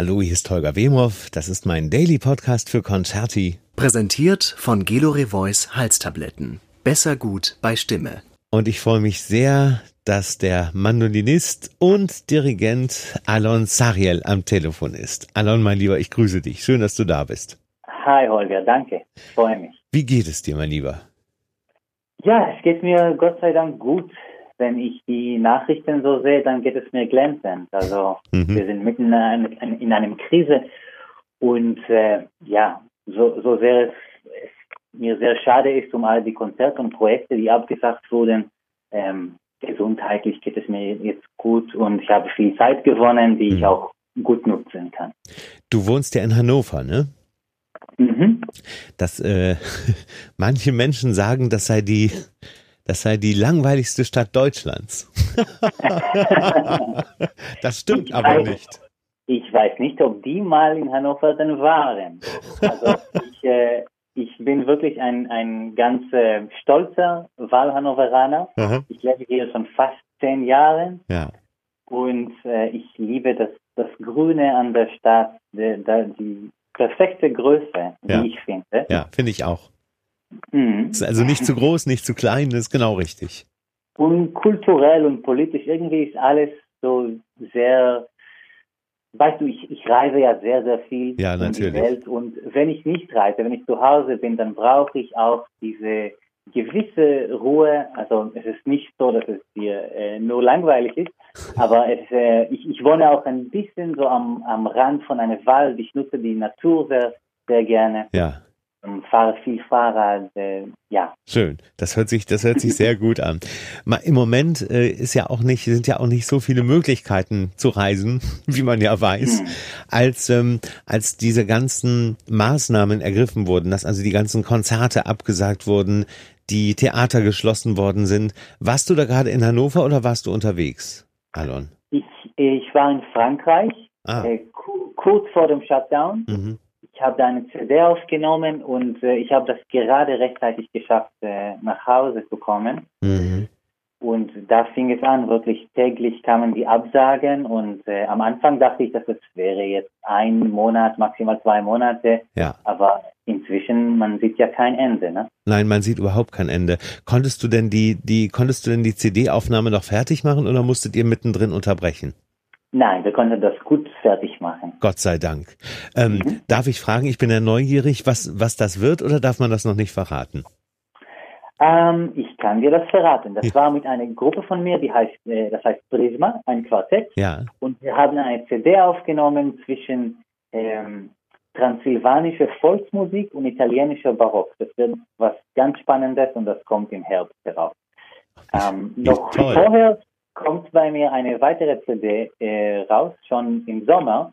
Hallo, hier ist Holger Wemhoff. Das ist mein Daily Podcast für Concerti. Präsentiert von Gelore Voice Halstabletten. Besser gut bei Stimme. Und ich freue mich sehr, dass der Mandolinist und Dirigent Alon Sariel am Telefon ist. Alon, mein Lieber, ich grüße dich. Schön, dass du da bist. Hi, Holger, danke. Ich freue mich. Wie geht es dir, mein Lieber? Ja, es geht mir Gott sei Dank gut wenn ich die Nachrichten so sehe, dann geht es mir glänzend. Also mhm. wir sind mitten in, einem, in einer Krise und äh, ja, so, so sehr es, mir sehr schade ist um all die Konzerte und Projekte, die abgesagt wurden. Ähm, gesundheitlich geht es mir jetzt gut und ich habe viel Zeit gewonnen, die mhm. ich auch gut nutzen kann. Du wohnst ja in Hannover, ne? Mhm. Das, äh, manche Menschen sagen, das sei die das sei die langweiligste Stadt Deutschlands. das stimmt ich aber weiß, nicht. Ich weiß nicht, ob die mal in Hannover dann waren. Also ich, äh, ich bin wirklich ein, ein ganz äh, stolzer Wahlhannoveraner. Aha. Ich lebe hier schon fast zehn Jahre. Ja. Und äh, ich liebe das, das Grüne an der Stadt, die, die perfekte Größe, ja. wie ich finde. Ja, finde ich auch. Mhm. Also nicht zu groß, nicht zu klein, das ist genau richtig. Und kulturell und politisch, irgendwie ist alles so sehr, weißt du, ich, ich reise ja sehr, sehr viel ja, in die Welt und wenn ich nicht reise, wenn ich zu Hause bin, dann brauche ich auch diese gewisse Ruhe. Also es ist nicht so, dass es dir äh, nur langweilig ist, aber es, äh, ich, ich wohne auch ein bisschen so am, am Rand von einem Wald. Ich nutze die Natur sehr, sehr gerne. Ja fahre viel Fahrrad, äh, ja. Schön. Das hört sich, das hört sich sehr gut an. Im Moment äh, ist ja auch nicht, sind ja auch nicht so viele Möglichkeiten zu reisen, wie man ja weiß, hm. als ähm, als diese ganzen Maßnahmen ergriffen wurden, dass also die ganzen Konzerte abgesagt wurden, die Theater geschlossen worden sind. Warst du da gerade in Hannover oder warst du unterwegs, Alon? Ich, ich war in Frankreich, ah. äh, kurz vor dem Shutdown. Mhm ich habe da eine CD aufgenommen und äh, ich habe das gerade rechtzeitig geschafft, äh, nach Hause zu kommen. Mhm. Und da fing es an, wirklich täglich kamen die Absagen und äh, am Anfang dachte ich, dass es wäre jetzt ein Monat, maximal zwei Monate. Ja. Aber inzwischen, man sieht ja kein Ende, ne? Nein, man sieht überhaupt kein Ende. Konntest du denn die, die, konntest du denn die CD-Aufnahme noch fertig machen oder musstet ihr mittendrin unterbrechen? Nein, wir konnten das gut fertig machen. Gott sei Dank. Ähm, mhm. Darf ich fragen, ich bin ja neugierig, was, was das wird oder darf man das noch nicht verraten? Ähm, ich kann dir das verraten. Das war mit einer Gruppe von mir, die heißt, äh, das heißt Prisma, ein Quartett. Ja. Und wir haben eine CD aufgenommen zwischen ähm, transsilvanischer Volksmusik und italienischer Barock. Das wird was ganz Spannendes und das kommt im Herbst heraus. Ähm, noch toll. vorher kommt bei mir eine weitere CD äh, raus, schon im Sommer.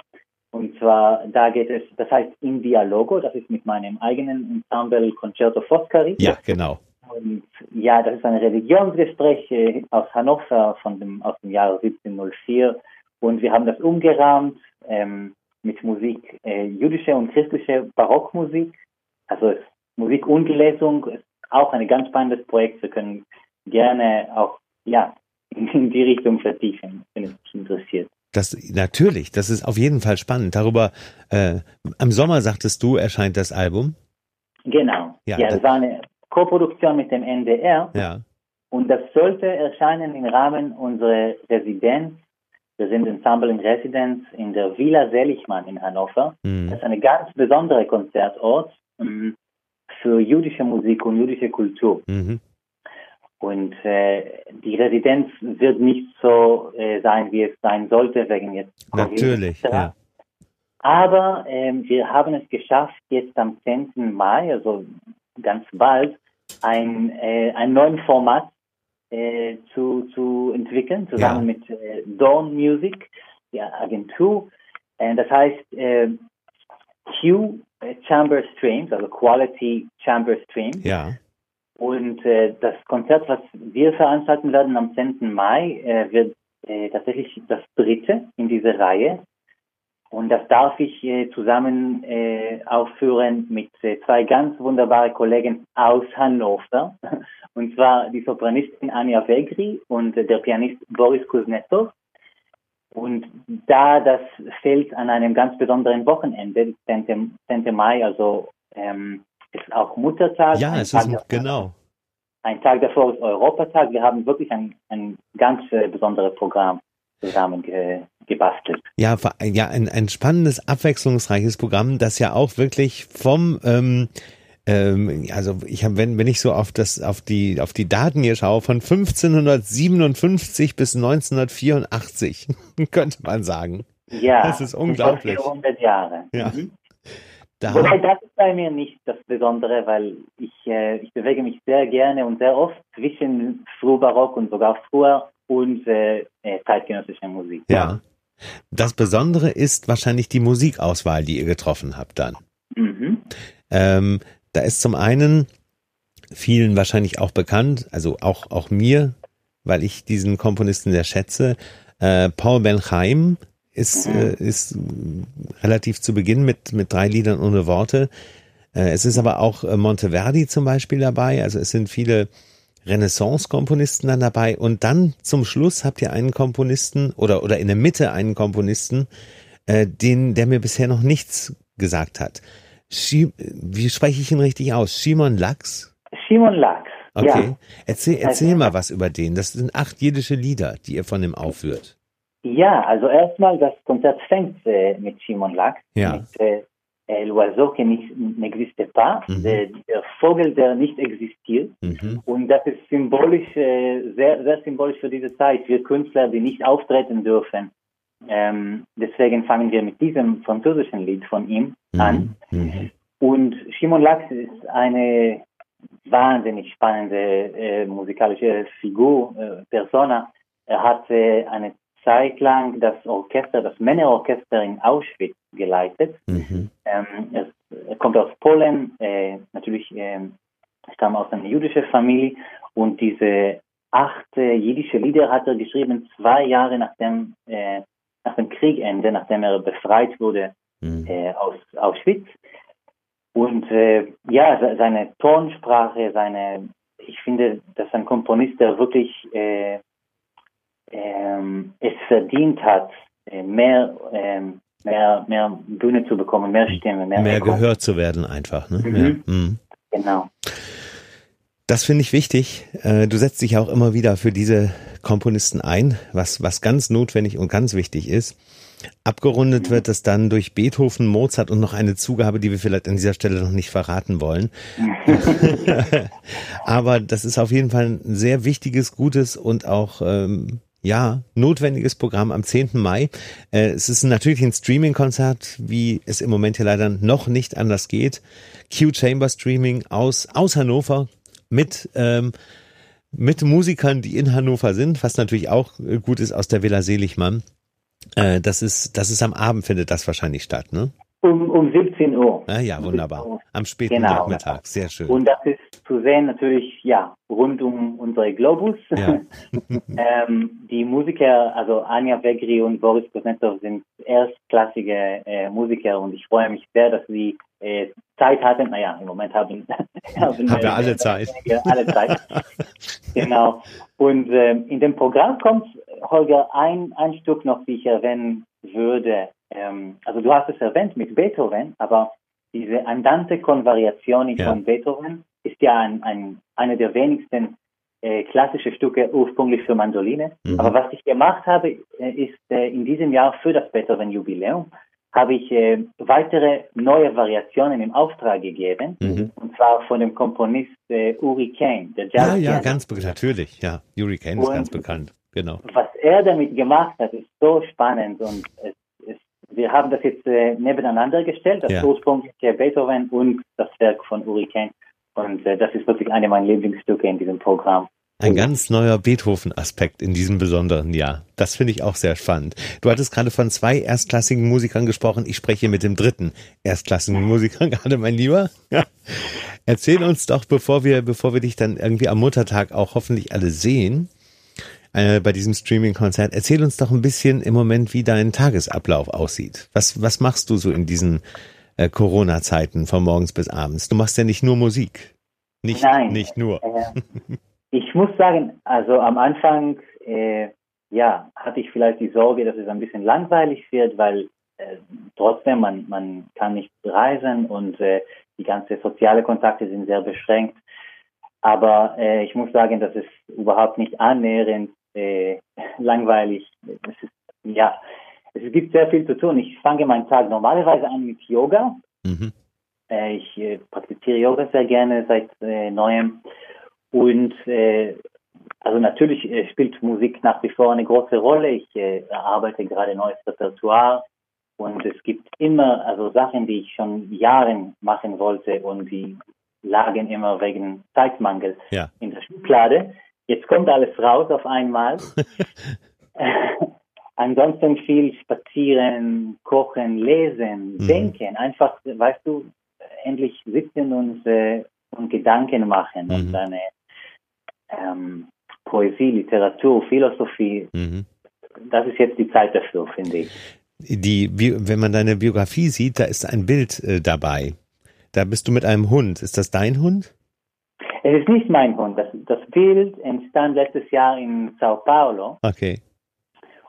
Und zwar, da geht es, das heißt In Dialogo, das ist mit meinem eigenen Ensemble Concerto Foscari. Ja, genau. Und ja, das ist ein Religionsgespräch äh, aus Hannover von dem, aus dem Jahr 1704. Und wir haben das umgerahmt ähm, mit Musik, äh, jüdische und christliche Barockmusik. Also es, Musik und Lesung ist auch ein ganz spannendes Projekt. Wir können gerne auch ja, in die Richtung vertiefen, wenn es dich interessiert. Das natürlich, das ist auf jeden Fall spannend. Darüber äh, am Sommer sagtest du erscheint das Album. Genau. Ja, ja das, das war eine Koproduktion mit dem NDR. Ja. Und das sollte erscheinen im Rahmen unserer Residenz. Wir sind Ensemble in Residenz in der Villa Seligmann in Hannover. Mhm. Das ist eine ganz besondere Konzertort ähm, für jüdische Musik und jüdische Kultur. Mhm. Und äh, die Residenz wird nicht so äh, sein, wie es sein sollte, wegen jetzt. Natürlich, ja. Aber äh, wir haben es geschafft, jetzt am 10. Mai, also ganz bald, ein, äh, ein neues Format äh, zu, zu entwickeln, zusammen ja. mit äh, Dawn Music, der Agentur. Äh, das heißt Q äh, Chamber Streams, also Quality Chamber Streams. Ja. Und äh, das Konzert, was wir veranstalten werden am 10. Mai, äh, wird äh, tatsächlich das dritte in dieser Reihe. Und das darf ich äh, zusammen äh, aufführen mit äh, zwei ganz wunderbaren Kollegen aus Hannover. Und zwar die Sopranistin Anja Vegri und äh, der Pianist Boris Kuznetsov. Und da das fällt an einem ganz besonderen Wochenende, 10. 10. Mai, also ähm, ist auch Muttertag. Ja, es ist davor, genau. Ein Tag davor ist Europatag. Wir haben wirklich ein, ein ganz äh, besonderes Programm zusammen ge, gebastelt. Ja, ja ein, ein spannendes, abwechslungsreiches Programm, das ja auch wirklich vom ähm, ähm, also ich habe, wenn, wenn ich so auf das, auf die, auf die Daten hier schaue, von 1557 bis 1984, könnte man sagen. Ja. Das ist unglaublich. 400 Jahre. Ja. Mhm. Da Wobei das ist bei mir nicht das Besondere, weil ich, äh, ich bewege mich sehr gerne und sehr oft zwischen Frühbarock und sogar früher und äh, äh zeitgenössischer Musik. Ja. Das Besondere ist wahrscheinlich die Musikauswahl, die ihr getroffen habt dann. Mhm. Ähm, da ist zum einen vielen wahrscheinlich auch bekannt, also auch, auch mir, weil ich diesen Komponisten sehr schätze. Äh, Paul Benheim ist, mhm. äh, ist relativ zu Beginn mit, mit drei Liedern ohne Worte. Äh, es ist aber auch äh, Monteverdi zum Beispiel dabei. Also es sind viele Renaissance-Komponisten dann dabei. Und dann zum Schluss habt ihr einen Komponisten oder, oder in der Mitte einen Komponisten, äh, den, der mir bisher noch nichts gesagt hat. Schie wie spreche ich ihn richtig aus? Shimon Lachs? Shimon Lachs. Okay. Ja. Erzähl, erzähl also, mal was über den. Das sind acht jiddische Lieder, die ihr von ihm aufführt. Ja, also erstmal, das Konzert fängt äh, mit Shimon Lachs. Ja. Mit äh, L'oiseau qui n'existe pas, mhm. der, der, Vogel, der nicht existiert. Mhm. Und das ist symbolisch, äh, sehr, sehr symbolisch für diese Zeit. Wir Künstler, die nicht auftreten dürfen, ähm, deswegen fangen wir mit diesem französischen Lied von ihm mhm. an. Mhm. Und Shimon Lachs ist eine wahnsinnig spannende äh, musikalische Figur, äh, Persona. Er hatte eine Zeit lang das Orchester, das Männerorchester in Auschwitz geleitet. Mhm. Ähm, er, er, kommt aus Polen, äh, natürlich äh, stammt aus einer jüdischen Familie und diese acht äh, jiddische Lieder hat er geschrieben, zwei Jahre nachdem äh, nach dem Kriegende, nachdem er befreit wurde mhm. äh, aus Auschwitz. Und äh, ja, seine Tonsprache, seine, ich finde, dass ein Komponist, der wirklich äh, ähm, es verdient hat, äh, mehr, ähm, mehr, mehr Bühne zu bekommen, mehr Stimme, mehr, mehr gehört zu werden einfach. Ne? Mhm. Ja. Mhm. Genau. Das finde ich wichtig. Äh, du setzt dich auch immer wieder für diese Komponisten ein, was, was ganz notwendig und ganz wichtig ist. Abgerundet wird es dann durch Beethoven, Mozart und noch eine Zugabe, die wir vielleicht an dieser Stelle noch nicht verraten wollen. Aber das ist auf jeden Fall ein sehr wichtiges, gutes und auch ähm, ja, notwendiges Programm am 10. Mai. Äh, es ist natürlich ein Streaming-Konzert, wie es im Moment hier leider noch nicht anders geht. Q Chamber Streaming aus, aus Hannover mit ähm, mit Musikern, die in Hannover sind, was natürlich auch äh, gut ist aus der Villa Seligmann. Äh, das ist, das ist am Abend findet das wahrscheinlich statt, ne? Um, um 17 Uhr. Ah, ja, wunderbar. Am späten genau. Nachmittag, sehr schön. Und das ist zu sehen natürlich, ja, rund um unsere Globus. Ja. ähm, die Musiker, also Anja Vegri und Boris Kuznetsov sind erstklassige äh, Musiker und ich freue mich sehr, dass sie äh, Zeit hatten. Naja, im Moment haben, haben, haben wir alle Zeit. Alle Zeit. genau. Und äh, in dem Programm kommt, Holger, ein, ein Stück noch, wie ich erwähnen würde. Ähm, also du hast es erwähnt mit Beethoven, aber diese Andante con Variazioni ja. von Beethoven ist ja ein, ein, eine der wenigsten äh, klassische Stücke ursprünglich für Mandoline. Mhm. Aber was ich gemacht habe, äh, ist äh, in diesem Jahr für das Beethoven-Jubiläum habe ich äh, weitere neue Variationen im Auftrag gegeben, mhm. und zwar von dem Komponist äh, Uri Kane, der Jazz. Ja, ja, ganz natürlich, ja. Uri Kane ist ganz bekannt, genau. Was er damit gemacht hat, ist so spannend und es, es, wir haben das jetzt äh, nebeneinander gestellt, das ja. ursprüngliche Beethoven und das Werk von Uri Kane. Und äh, das ist wirklich eine meiner Lieblingsstücke in diesem Programm. Ein ganz neuer Beethoven-Aspekt in diesem besonderen Jahr. Das finde ich auch sehr spannend. Du hattest gerade von zwei erstklassigen Musikern gesprochen. Ich spreche mit dem dritten erstklassigen Musiker gerade, mein Lieber. Ja. Erzähl uns doch, bevor wir, bevor wir dich dann irgendwie am Muttertag auch hoffentlich alle sehen, äh, bei diesem Streaming-Konzert, erzähl uns doch ein bisschen im Moment, wie dein Tagesablauf aussieht. Was, was machst du so in diesen äh, Corona-Zeiten von morgens bis abends? Du machst ja nicht nur Musik. Nicht, Nein. nicht nur. Äh, ich muss sagen, also am Anfang, äh, ja, hatte ich vielleicht die Sorge, dass es ein bisschen langweilig wird, weil äh, trotzdem man, man kann nicht reisen und äh, die ganzen soziale Kontakte sind sehr beschränkt. Aber äh, ich muss sagen, das ist überhaupt nicht annähernd äh, langweilig. Es ist, ja, es gibt sehr viel zu tun. Ich fange meinen Tag normalerweise an mit Yoga. Mhm. Äh, ich äh, praktiziere Yoga sehr gerne seit äh, neuem. Und äh, also natürlich äh, spielt Musik nach wie vor eine große Rolle. Ich erarbeite gerade neues Repertoire und es gibt immer also Sachen, die ich schon Jahren machen wollte und die lagen immer wegen Zeitmangel ja. in der Schublade. Jetzt kommt alles raus auf einmal. Ansonsten viel spazieren, kochen, lesen, mhm. denken. Einfach, weißt du, endlich sitzen und, äh, und Gedanken machen mhm. und eine ähm, Poesie, Literatur, Philosophie. Mhm. Das ist jetzt die Zeit dafür, finde ich. Die, wenn man deine Biografie sieht, da ist ein Bild äh, dabei. Da bist du mit einem Hund. Ist das dein Hund? Es ist nicht mein Hund. Das, das Bild entstand letztes Jahr in Sao Paulo. Okay.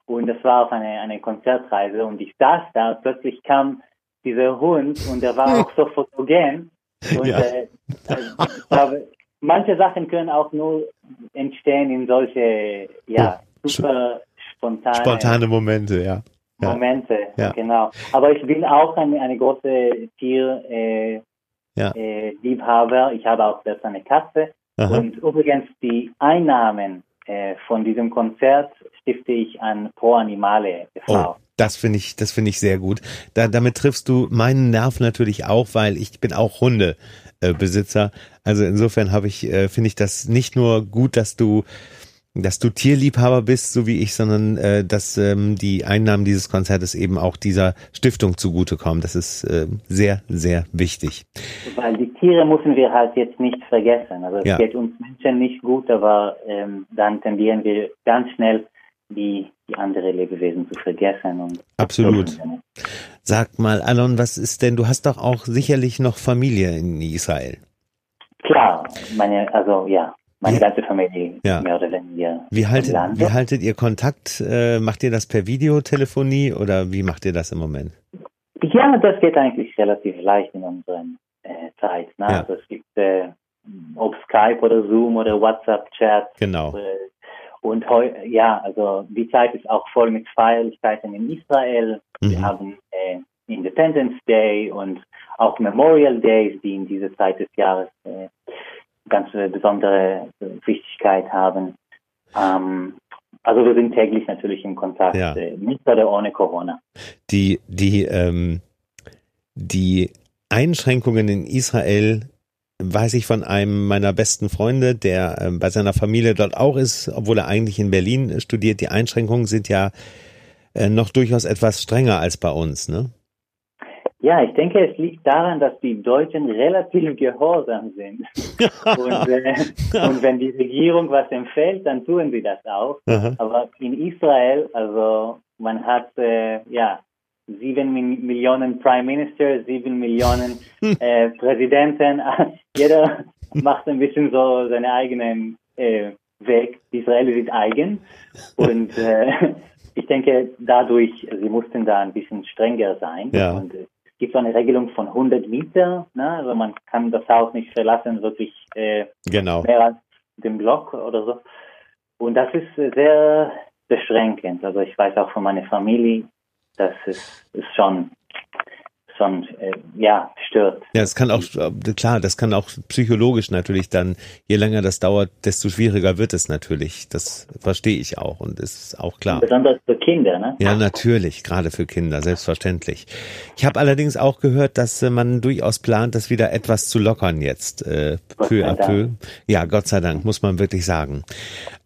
Und das war auf eine, eine Konzertreise und ich saß da und plötzlich kam dieser Hund und der war auch so fotogen. Und ja. äh, ich glaube, manche Sachen können auch nur entstehen in solche, ja, oh, super spontane, spontane Momente, ja. ja. Momente, ja. genau. Aber ich bin auch eine, eine große Tier, äh, ja. äh, Liebhaber. Ich habe auch selbst eine Katze. Aha. Und übrigens die Einnahmen äh, von diesem Konzert stifte ich an Pro Animale e.V. Oh. Das finde ich, das finde ich sehr gut. Da, damit triffst du meinen Nerv natürlich auch, weil ich bin auch Hundebesitzer. Also insofern habe ich, äh, finde ich das nicht nur gut, dass du dass du Tierliebhaber bist, so wie ich, sondern äh, dass ähm, die Einnahmen dieses Konzertes eben auch dieser Stiftung zugutekommen. Das ist äh, sehr, sehr wichtig. Weil die Tiere müssen wir halt jetzt nicht vergessen. Also es ja. geht uns Menschen nicht gut, aber ähm, dann tendieren wir ganz schnell die, die andere Lebewesen zu vergessen. Und Absolut. Sag mal, Alon, was ist denn, du hast doch auch sicherlich noch Familie in Israel. Klar, meine, also ja, meine ganze Familie ja. mehr oder weniger. Wie haltet, wie haltet ihr Kontakt? Äh, macht ihr das per Videotelefonie oder wie macht ihr das im Moment? Ja, das geht eigentlich relativ leicht in unserer äh, Zeit. Ne? Ja. Also es gibt äh, ob Skype oder Zoom oder WhatsApp-Chat. Genau. Äh, und heu ja, also die Zeit ist auch voll mit Feierlichkeiten in Israel. Mhm. Wir haben äh, Independence Day und auch Memorial Days, die in dieser Zeit des Jahres äh, ganz besondere Wichtigkeit haben. Ähm, also wir sind täglich natürlich im Kontakt, ja. äh, mit oder ohne Corona. Die, die, ähm, die Einschränkungen in Israel weiß ich von einem meiner besten Freunde, der äh, bei seiner Familie dort auch ist, obwohl er eigentlich in Berlin studiert. Die Einschränkungen sind ja äh, noch durchaus etwas strenger als bei uns, ne? Ja, ich denke, es liegt daran, dass die Deutschen relativ gehorsam sind. und, äh, und, wenn die Regierung was empfiehlt, dann tun sie das auch. Aha. Aber in Israel, also man hat äh, ja sieben Millionen Prime Minister, sieben Millionen äh, Präsidenten. Jeder macht ein bisschen so seinen eigenen äh, Weg. Israel ist eigen. Und äh, ich denke, dadurch, sie mussten da ein bisschen strenger sein. Ja. Und es gibt so eine Regelung von 100 Meter. Ne? Also man kann das Haus nicht verlassen, wirklich äh, genau. mehr als den Block oder so. Und das ist sehr beschränkend. Also ich weiß auch von meiner Familie, das ist, ist schon schon äh, ja stört. Ja, es kann auch klar, das kann auch psychologisch natürlich dann, je länger das dauert, desto schwieriger wird es natürlich. Das verstehe ich auch und ist auch klar. Besonders für Kinder, ne? Ja, natürlich, gerade für Kinder, selbstverständlich. Ich habe allerdings auch gehört, dass äh, man durchaus plant, das wieder etwas zu lockern jetzt, äh, peu à peu. Ja, Gott sei Dank, muss man wirklich sagen.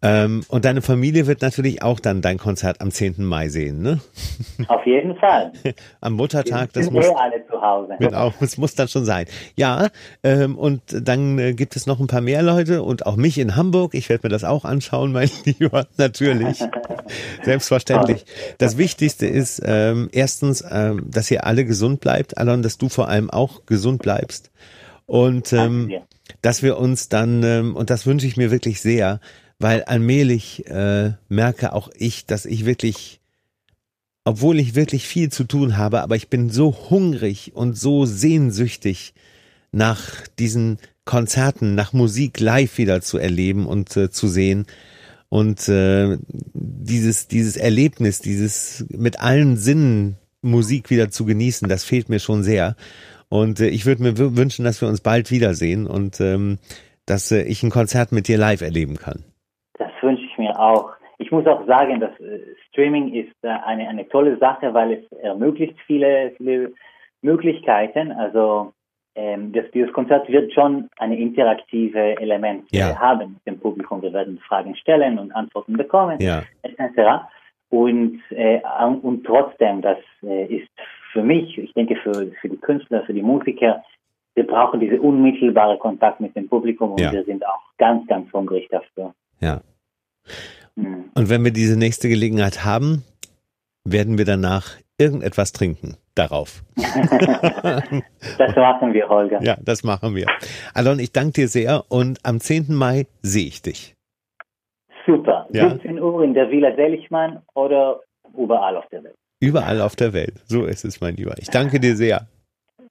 Ähm, und deine Familie wird natürlich auch dann dein Konzert am 10. Mai sehen, ne? Auf jeden Fall. am Muttertag, das muss alle zu Hause. Genau, es muss dann schon sein. Ja, ähm, und dann äh, gibt es noch ein paar mehr Leute und auch mich in Hamburg. Ich werde mir das auch anschauen, mein Lieber, natürlich. Selbstverständlich. Das Wichtigste ist ähm, erstens, ähm, dass ihr alle gesund bleibt, Alon, dass du vor allem auch gesund bleibst. Und ähm, dass wir uns dann, ähm, und das wünsche ich mir wirklich sehr, weil allmählich äh, merke auch ich, dass ich wirklich, obwohl ich wirklich viel zu tun habe, aber ich bin so hungrig und so sehnsüchtig nach diesen Konzerten, nach Musik live wieder zu erleben und äh, zu sehen. Und äh, dieses, dieses Erlebnis, dieses mit allen Sinnen Musik wieder zu genießen, das fehlt mir schon sehr. Und äh, ich würde mir wünschen, dass wir uns bald wiedersehen und ähm, dass äh, ich ein Konzert mit dir live erleben kann. Das wünsche ich mir auch. Ich muss auch sagen, dass äh, Streaming ist äh, eine, eine tolle Sache, weil es ermöglicht viele, viele Möglichkeiten. Also ähm, das, dieses Konzert wird schon eine interaktive Element ja. haben mit dem Publikum. Wir werden Fragen stellen und Antworten bekommen, ja. etc. Und, äh, und trotzdem, das äh, ist für mich, ich denke für, für die Künstler, für die Musiker, wir brauchen diese unmittelbare Kontakt mit dem Publikum und ja. wir sind auch ganz, ganz hungrig dafür. Ja. Mhm. Und wenn wir diese nächste Gelegenheit haben, werden wir danach irgendetwas trinken darauf. das machen wir, Holger. Ja, das machen wir. Alon, ich danke dir sehr und am 10. Mai sehe ich dich. Super. Ja. 17 Uhr in der Villa Seligmann oder überall auf der Welt. Überall auf der Welt. So ist es, mein Lieber. Ich danke dir sehr.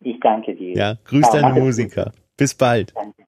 Ich danke dir. Ja, grüß deine Musiker. Bis bald. Danke.